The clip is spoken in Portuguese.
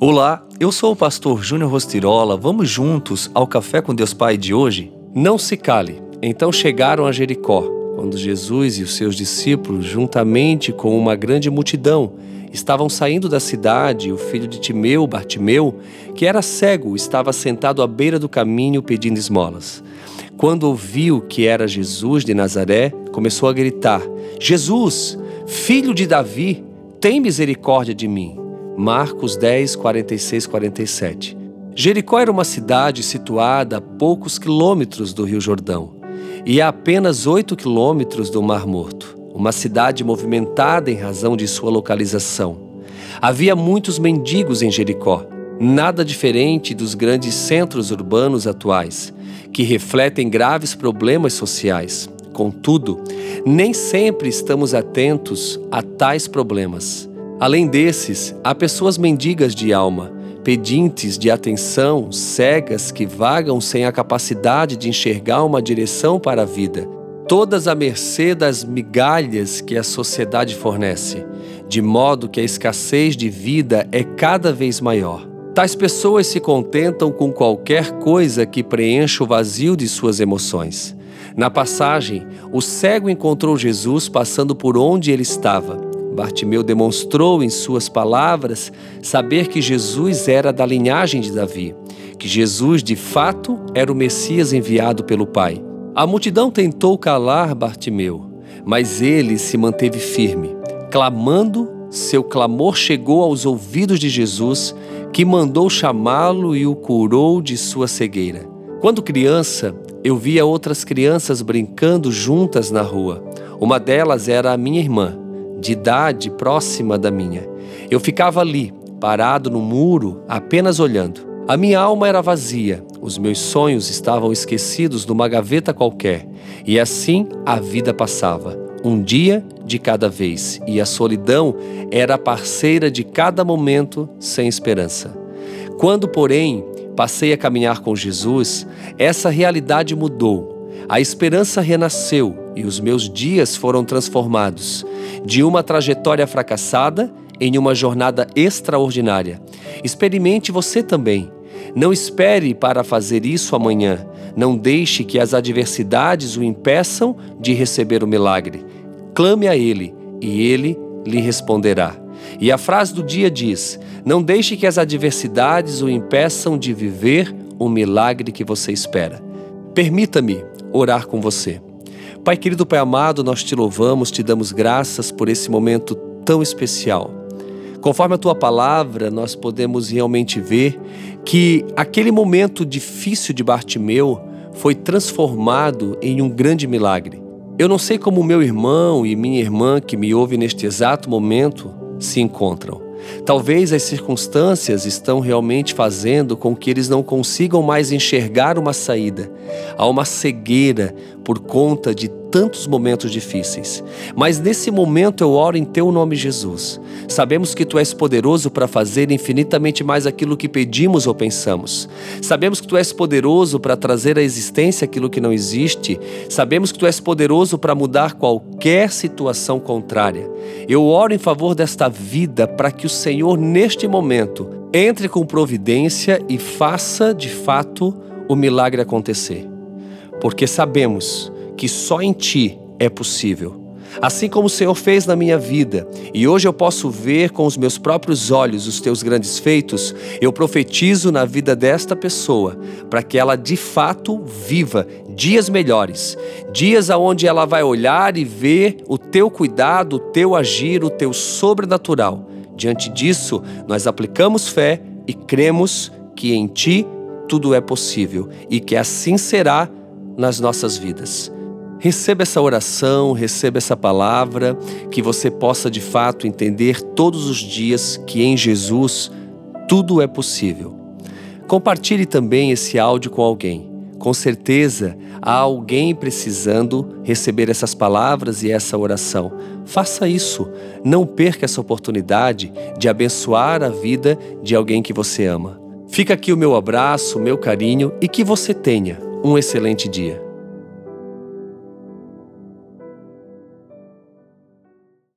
Olá, eu sou o pastor Júnior Rostirola. Vamos juntos ao Café com Deus Pai de hoje? Não se cale. Então chegaram a Jericó, quando Jesus e os seus discípulos, juntamente com uma grande multidão, estavam saindo da cidade, o filho de Timeu, Bartimeu, que era cego, estava sentado à beira do caminho pedindo esmolas. Quando ouviu que era Jesus de Nazaré, começou a gritar: Jesus, filho de Davi, tem misericórdia de mim. Marcos 10, 46, 47. Jericó era uma cidade situada a poucos quilômetros do Rio Jordão e a apenas oito quilômetros do Mar Morto, uma cidade movimentada em razão de sua localização. Havia muitos mendigos em Jericó, nada diferente dos grandes centros urbanos atuais, que refletem graves problemas sociais. Contudo, nem sempre estamos atentos a tais problemas. Além desses, há pessoas mendigas de alma, pedintes de atenção, cegas que vagam sem a capacidade de enxergar uma direção para a vida, todas à mercê das migalhas que a sociedade fornece, de modo que a escassez de vida é cada vez maior. Tais pessoas se contentam com qualquer coisa que preencha o vazio de suas emoções. Na passagem, o cego encontrou Jesus passando por onde ele estava Bartimeu demonstrou em suas palavras saber que Jesus era da linhagem de Davi, que Jesus de fato era o Messias enviado pelo Pai. A multidão tentou calar Bartimeu, mas ele se manteve firme. Clamando, seu clamor chegou aos ouvidos de Jesus, que mandou chamá-lo e o curou de sua cegueira. Quando criança, eu via outras crianças brincando juntas na rua. Uma delas era a minha irmã de idade próxima da minha. Eu ficava ali, parado no muro, apenas olhando. A minha alma era vazia, os meus sonhos estavam esquecidos numa gaveta qualquer, e assim a vida passava, um dia de cada vez, e a solidão era parceira de cada momento sem esperança. Quando, porém, passei a caminhar com Jesus, essa realidade mudou a esperança renasceu e os meus dias foram transformados de uma trajetória fracassada em uma jornada extraordinária. Experimente você também. Não espere para fazer isso amanhã. Não deixe que as adversidades o impeçam de receber o milagre. Clame a Ele e Ele lhe responderá. E a frase do dia diz: Não deixe que as adversidades o impeçam de viver o milagre que você espera. Permita-me orar com você. Pai querido, Pai amado, nós te louvamos, te damos graças por esse momento tão especial. Conforme a tua palavra, nós podemos realmente ver que aquele momento difícil de Bartimeu foi transformado em um grande milagre. Eu não sei como meu irmão e minha irmã que me ouvem neste exato momento se encontram. Talvez as circunstâncias estão realmente fazendo com que eles não consigam mais enxergar uma saída. Há uma cegueira por conta de tantos momentos difíceis. Mas nesse momento eu oro em teu nome, Jesus. Sabemos que tu és poderoso para fazer infinitamente mais aquilo que pedimos ou pensamos. Sabemos que tu és poderoso para trazer à existência aquilo que não existe. Sabemos que tu és poderoso para mudar qualquer situação contrária. Eu oro em favor desta vida para que o Senhor, neste momento, entre com providência e faça de fato o milagre acontecer. Porque sabemos que só em Ti é possível. Assim como o Senhor fez na minha vida, e hoje eu posso ver com os meus próprios olhos os teus grandes feitos, eu profetizo na vida desta pessoa, para que ela de fato viva dias melhores, dias aonde ela vai olhar e ver o teu cuidado, o teu agir, o teu sobrenatural. Diante disso, nós aplicamos fé e cremos que em ti tudo é possível e que assim será nas nossas vidas. Receba essa oração, receba essa palavra, que você possa de fato entender todos os dias que em Jesus tudo é possível. Compartilhe também esse áudio com alguém. Com certeza há alguém precisando receber essas palavras e essa oração. Faça isso. Não perca essa oportunidade de abençoar a vida de alguém que você ama. Fica aqui o meu abraço, o meu carinho e que você tenha um excelente dia.